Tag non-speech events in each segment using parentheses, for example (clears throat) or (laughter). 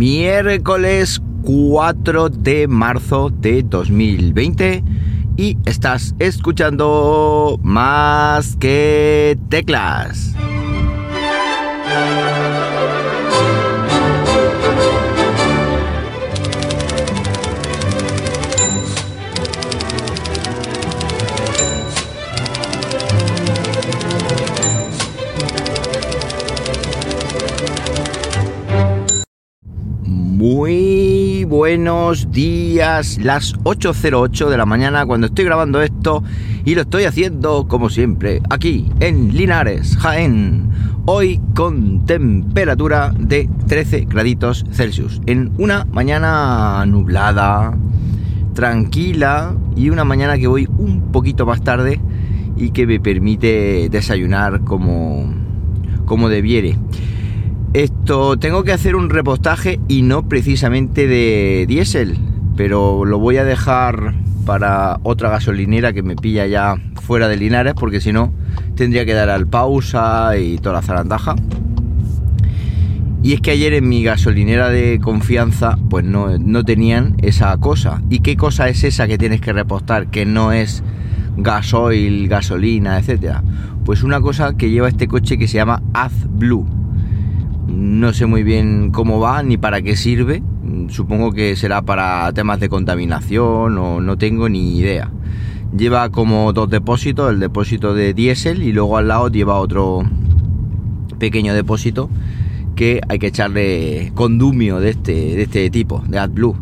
miércoles 4 de marzo de 2020 y estás escuchando más que teclas. Buenos días, las 8.08 de la mañana cuando estoy grabando esto y lo estoy haciendo como siempre aquí en Linares, Jaén. Hoy con temperatura de 13 graditos Celsius en una mañana nublada, tranquila y una mañana que voy un poquito más tarde y que me permite desayunar como, como debiere. Esto, tengo que hacer un repostaje y no precisamente de diésel, pero lo voy a dejar para otra gasolinera que me pilla ya fuera de Linares, porque si no tendría que dar al pausa y toda la zarandaja. Y es que ayer en mi gasolinera de confianza, pues no, no tenían esa cosa. ¿Y qué cosa es esa que tienes que repostar que no es gasoil, gasolina, etcétera? Pues una cosa que lleva este coche que se llama AdBlue no sé muy bien cómo va ni para qué sirve. Supongo que será para temas de contaminación o no tengo ni idea. Lleva como dos depósitos, el depósito de diésel y luego al lado lleva otro pequeño depósito que hay que echarle condumio de este, de este tipo, de AdBlue.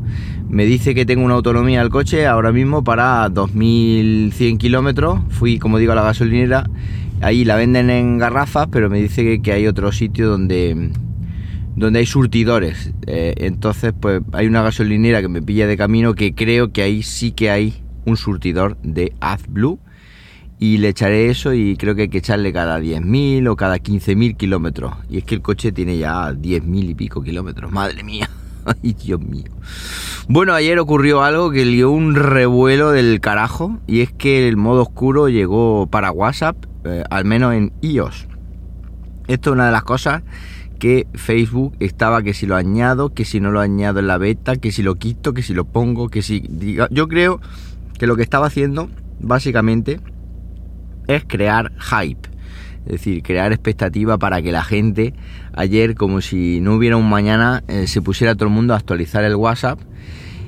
Me dice que tengo una autonomía al coche ahora mismo para 2100 kilómetros. Fui, como digo, a la gasolinera Ahí la venden en garrafas, pero me dice que, hay otro sitio donde, donde hay surtidores. Eh, entonces, pues hay una gasolinera que me pilla de camino que creo que ahí sí que hay un surtidor de AdBlue. Y le echaré eso y creo que hay que echarle cada 10.000 o cada 15.000 kilómetros. Y es que el coche tiene ya 10.000 y pico kilómetros. Madre mía. (laughs) Ay, Dios mío. Bueno, ayer ocurrió algo que dio un revuelo del carajo. Y es que el modo oscuro llegó para WhatsApp eh, al menos en iOS. Esto es una de las cosas que Facebook estaba que si lo añado, que si no lo añado en la beta, que si lo quito, que si lo pongo, que si yo creo que lo que estaba haciendo básicamente es crear hype, es decir, crear expectativa para que la gente ayer como si no hubiera un mañana eh, se pusiera todo el mundo a actualizar el WhatsApp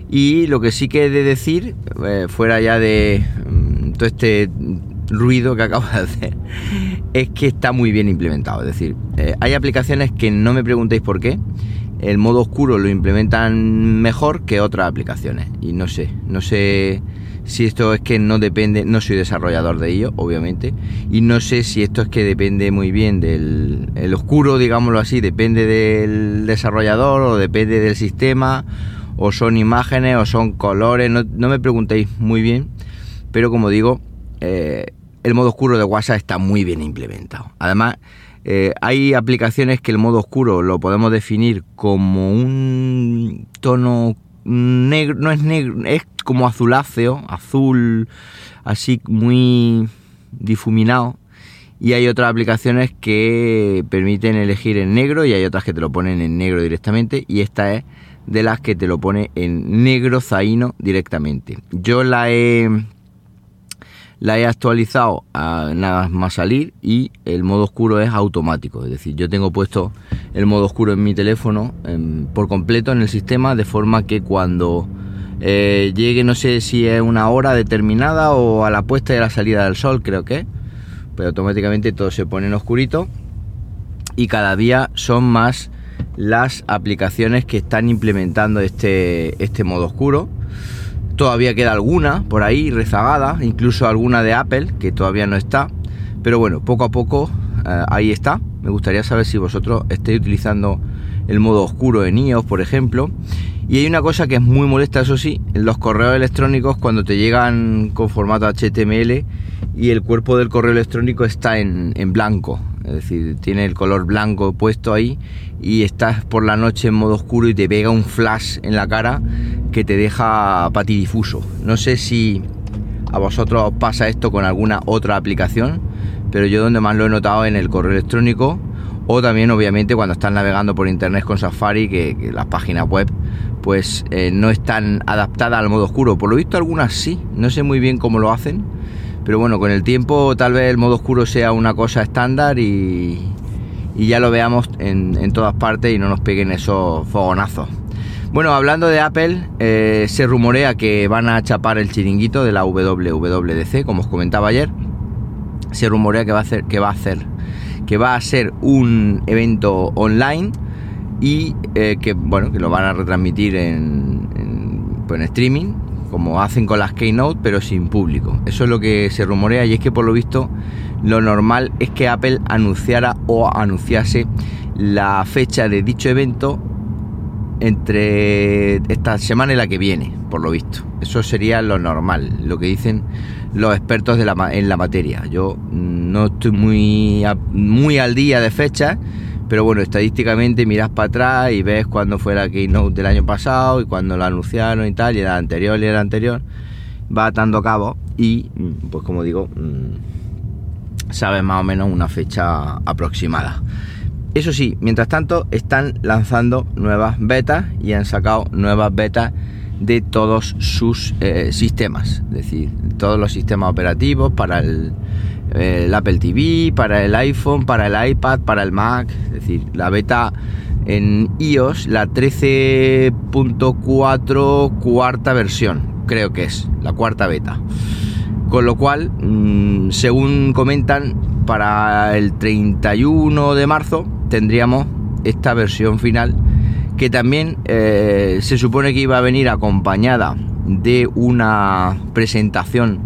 y lo que sí que he de decir eh, fuera ya de mm, todo este ruido que (laughs) acabo de hacer es que está muy bien implementado. Es decir, eh, hay aplicaciones que no me preguntéis por qué. El modo oscuro lo implementan mejor que otras aplicaciones. Y no sé, no sé si esto es que no depende, no soy desarrollador de ello, obviamente. Y no sé si esto es que depende muy bien del el oscuro, digámoslo así, depende del desarrollador o depende del sistema. O son imágenes o son colores, no, no me preguntéis muy bien. Pero como digo, eh, el modo oscuro de WhatsApp está muy bien implementado. Además, eh, hay aplicaciones que el modo oscuro lo podemos definir como un tono negro, no es negro, es como azuláceo, azul, así muy difuminado. Y hay otras aplicaciones que permiten elegir en negro y hay otras que te lo ponen en negro directamente. Y esta es de las que te lo pone en negro zaino directamente. Yo la he la he actualizado a nada más salir y el modo oscuro es automático. Es decir, yo tengo puesto el modo oscuro en mi teléfono por completo en el sistema de forma que cuando eh, llegue, no sé si es una hora determinada o a la puesta y a la salida del sol, creo que, pero automáticamente todo se pone en oscurito y cada día son más las aplicaciones que están implementando este, este modo oscuro Todavía queda alguna por ahí rezagada, incluso alguna de Apple que todavía no está. Pero bueno, poco a poco eh, ahí está. Me gustaría saber si vosotros estáis utilizando el modo oscuro en iOS, por ejemplo. Y hay una cosa que es muy molesta, eso sí, los correos electrónicos cuando te llegan con formato HTML y el cuerpo del correo electrónico está en, en blanco. Es decir, tiene el color blanco puesto ahí y estás por la noche en modo oscuro y te pega un flash en la cara que te deja patidifuso. No sé si a vosotros os pasa esto con alguna otra aplicación, pero yo donde más lo he notado en el correo electrónico o también obviamente cuando están navegando por internet con Safari, que, las páginas web pues eh, no están adaptadas al modo oscuro. Por lo visto algunas sí, no sé muy bien cómo lo hacen, pero bueno, con el tiempo tal vez el modo oscuro sea una cosa estándar y, ya lo veamos en, todas partes y no nos peguen esos fogonazos. Bueno, hablando de Apple, eh, se rumorea que van a chapar el chiringuito de la WWDC, como os comentaba ayer. Se rumorea que va a hacer, que va a hacer que va a ser un evento online y eh, que bueno que lo van a retransmitir en, pues, en, streaming como hacen con las keynote pero sin público eso es lo que se rumorea y es que por lo visto lo normal es que Apple anunciara o anunciase la fecha de dicho evento entre esta semana y la que viene, por lo visto. Eso sería lo normal, lo que dicen los expertos de la, en la materia. Yo no estoy muy, muy al día de fecha, pero bueno, estadísticamente miras para atrás y ves cuándo fue la keynote del año pasado y cuando lo anunciaron y tal, y era anterior y era anterior, va atando cabo y, pues como digo, mm, sabes más o menos una fecha aproximada. Eso sí, mientras tanto están lanzando nuevas betas y han sacado nuevas betas de todos sus eh, sistemas, es decir, todos los sistemas operativos para el, Apple TV, para el iPhone, para el iPad, para el Mac, es decir, la beta en iOS, la 13.4 cuarta versión, creo que es, la cuarta beta. Con lo cual, mm, según comentan, para el 31 de marzo tendríamos esta versión final que también eh, se supone que iba a venir acompañada de una presentación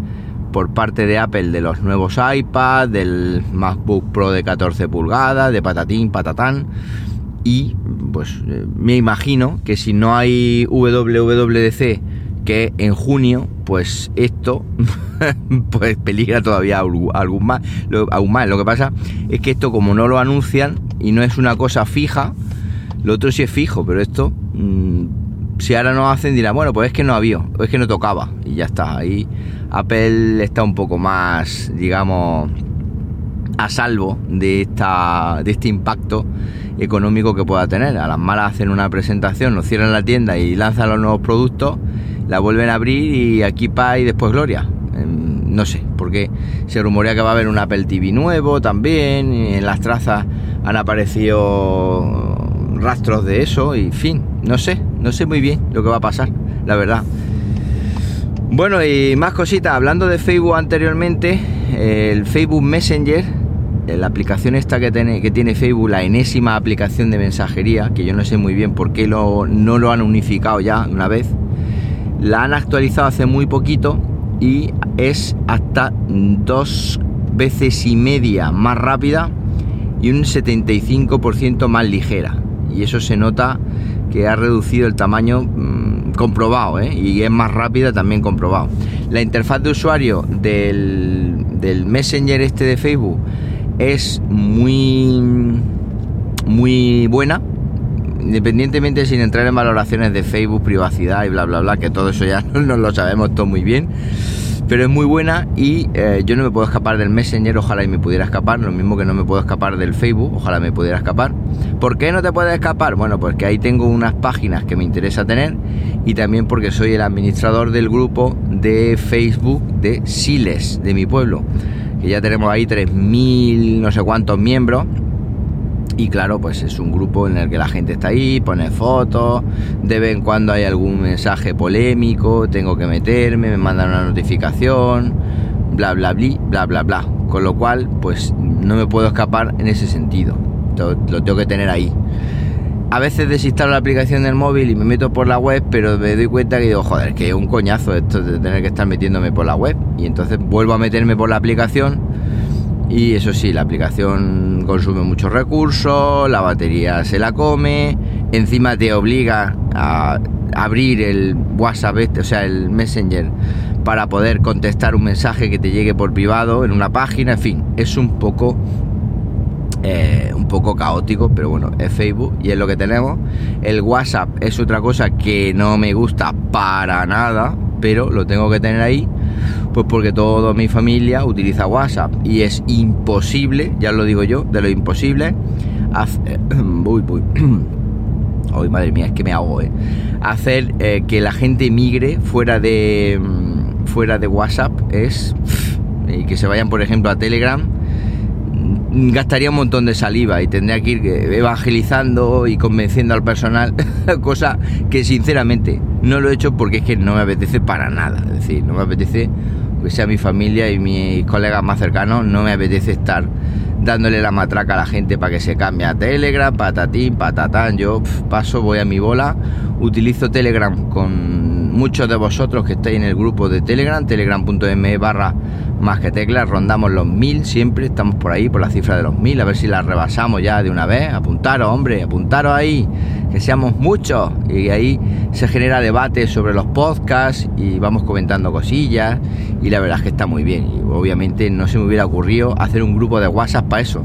por parte de Apple de los nuevos iPads, del MacBook Pro de 14 pulgadas, de patatín, patatán. Y pues eh, me imagino que si no hay WWDC que en junio, pues esto (laughs) pues peligra todavía algún más, aún más. Lo que pasa es que esto como no lo anuncian y no es una cosa fija, lo otro sí es fijo, pero esto, mm, si ahora no hacen, dirán, bueno, pues es que no había, o es que no tocaba, y ya está. Ahí Apple está un poco más, digamos, a salvo de, esta, de este impacto económico que pueda tener. A las malas hacen una presentación, nos cierran la tienda y lanzan los nuevos productos, la vuelven a abrir y aquí pa y después gloria. Em, no sé, porque se rumorea que va a haber un Apple TV nuevo también, en las trazas han aparecido rastros de eso y fin, no sé, no sé muy bien lo que va a pasar, la verdad. Bueno, y más cositas, hablando de Facebook anteriormente, el Facebook Messenger, la aplicación esta que tiene, que tiene Facebook, la enésima aplicación de mensajería, que yo no sé muy bien por qué lo, no lo han unificado ya una vez, la han actualizado hace muy poquito y es hasta dos veces y media más rápida y un 75% más ligera. Y eso se nota que ha reducido el tamaño mm, comprobado ¿eh? y es más rápida también comprobado. La interfaz de usuario del, del Messenger este de Facebook es muy, muy buena, independientemente sin entrar en valoraciones de Facebook, privacidad y bla, bla, bla, que todo eso ya (laughs) no lo sabemos todo muy bien pero es muy buena y eh, yo no me puedo escapar del Messenger, ojalá y me pudiera escapar, lo mismo que no me puedo escapar del Facebook, ojalá me pudiera escapar. ¿Por qué no te puedes escapar? Bueno, porque ahí tengo unas páginas que me interesa tener y también porque soy el administrador del grupo de Facebook de Siles, de mi pueblo, que ya tenemos ahí 3.000 no sé cuántos miembros y claro, pues es un grupo en el que la gente está ahí, pone fotos, de vez en cuando hay algún mensaje polémico, tengo que meterme, me mandan una notificación, bla bla bla, bla bla bla. Con lo cual, pues no me puedo escapar en ese sentido. Lo, tengo que tener ahí. A veces desinstalo la aplicación del móvil y me meto por la web, pero me doy cuenta que digo, joder, que es un coñazo esto de tener que estar metiéndome por la web. Y entonces vuelvo a meterme por la aplicación y eso sí, la aplicación consume muchos recursos, la batería se la come, encima te obliga a abrir el WhatsApp, este, o sea, el Messenger, para poder contestar un mensaje que te llegue por privado en una página, en fin, es un poco eh, un poco caótico, pero bueno, es Facebook y es lo que tenemos. El WhatsApp es otra cosa que no me gusta para nada, pero lo tengo que tener ahí pues porque toda mi familia utiliza WhatsApp y es imposible, ya lo digo yo, de lo imposible, (clears throat) uy, uy. (clears throat) Hoy, madre mía, es que me hago, ¿eh? Hacer eh, que la gente migre fuera de mm, fuera de WhatsApp es (sniffs) y que se vayan, por ejemplo, a Telegram mm, gastaría un montón de saliva y tendría que ir eh, evangelizando y convenciendo al personal, (laughs) cosa que sinceramente no lo he hecho porque es que no me apetece para nada, es decir, no me apetece que sea mi familia y mis colegas más cercanos, no me apetece estar dándole la matraca a la gente para que se cambie a Telegram, patatín, patatán. Yo paso, voy a mi bola, utilizo Telegram con muchos de vosotros que estáis en el grupo de Telegram, telegram.me barra más que teclas, rondamos los mil siempre, estamos por ahí, por la cifra de los mil, a ver si la rebasamos ya de una vez. Apuntaros, hombre, apuntaros ahí, que seamos muchos. Y ahí se genera debate sobre los podcasts y vamos comentando cosillas. Y la verdad es que está muy bien. Y obviamente no se me hubiera ocurrido hacer un grupo de WhatsApp para eso.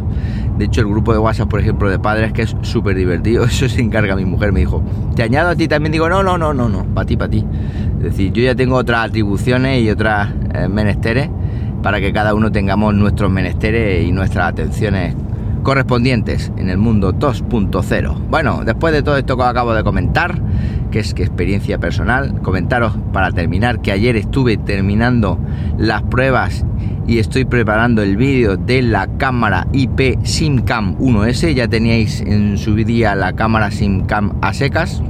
De hecho, el grupo de WhatsApp, por ejemplo, de padres, que es súper divertido, (laughs) eso se encarga mi mujer, me dijo, ¿te añado a ti también? Digo, no, no, no, no, no, para ti, para ti. Es decir, yo ya tengo otras atribuciones y otras eh, menesteres para que cada uno tengamos nuestros menesteres y nuestras atenciones correspondientes en el mundo 2.0. Bueno, después de todo esto que acabo de comentar, que es que experiencia personal, comentaros para terminar que ayer estuve terminando las pruebas y estoy preparando el vídeo de la cámara IP SimCam 1S. Ya teníais en su día la cámara SimCam a secas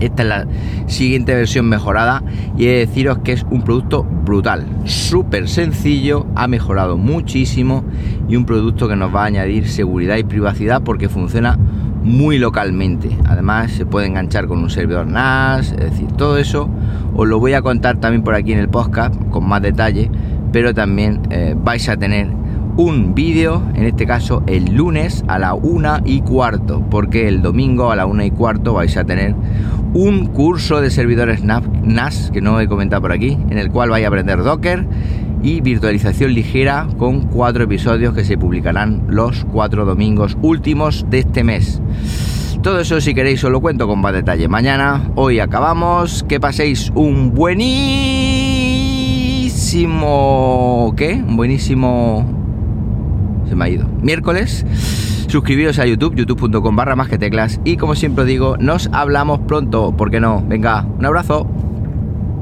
esta es la siguiente versión mejorada y he de deciros que es un producto brutal, súper sencillo, ha mejorado muchísimo y un producto que nos va a añadir seguridad y privacidad porque funciona muy localmente. Además se puede enganchar con un servidor NAS, es decir, todo eso os lo voy a contar también por aquí en el podcast con más detalle, pero también eh, vais a tener un vídeo, en este caso el lunes a la una y cuarto, porque el domingo a la una y cuarto vais a tener un curso de servidores NAS, que no he comentado por aquí, en el cual vais a aprender Docker y virtualización ligera con cuatro episodios que se publicarán los cuatro domingos últimos de este mes. Todo eso si queréis os lo cuento con más detalle mañana. Hoy acabamos. Que paséis un buenísimo... ¿Qué? Un buenísimo... Se me ha ido. Miércoles. Suscribiros a YouTube, youtube.com barra más que teclas. Y como siempre digo, nos hablamos pronto. ¿Por qué no? Venga, un abrazo.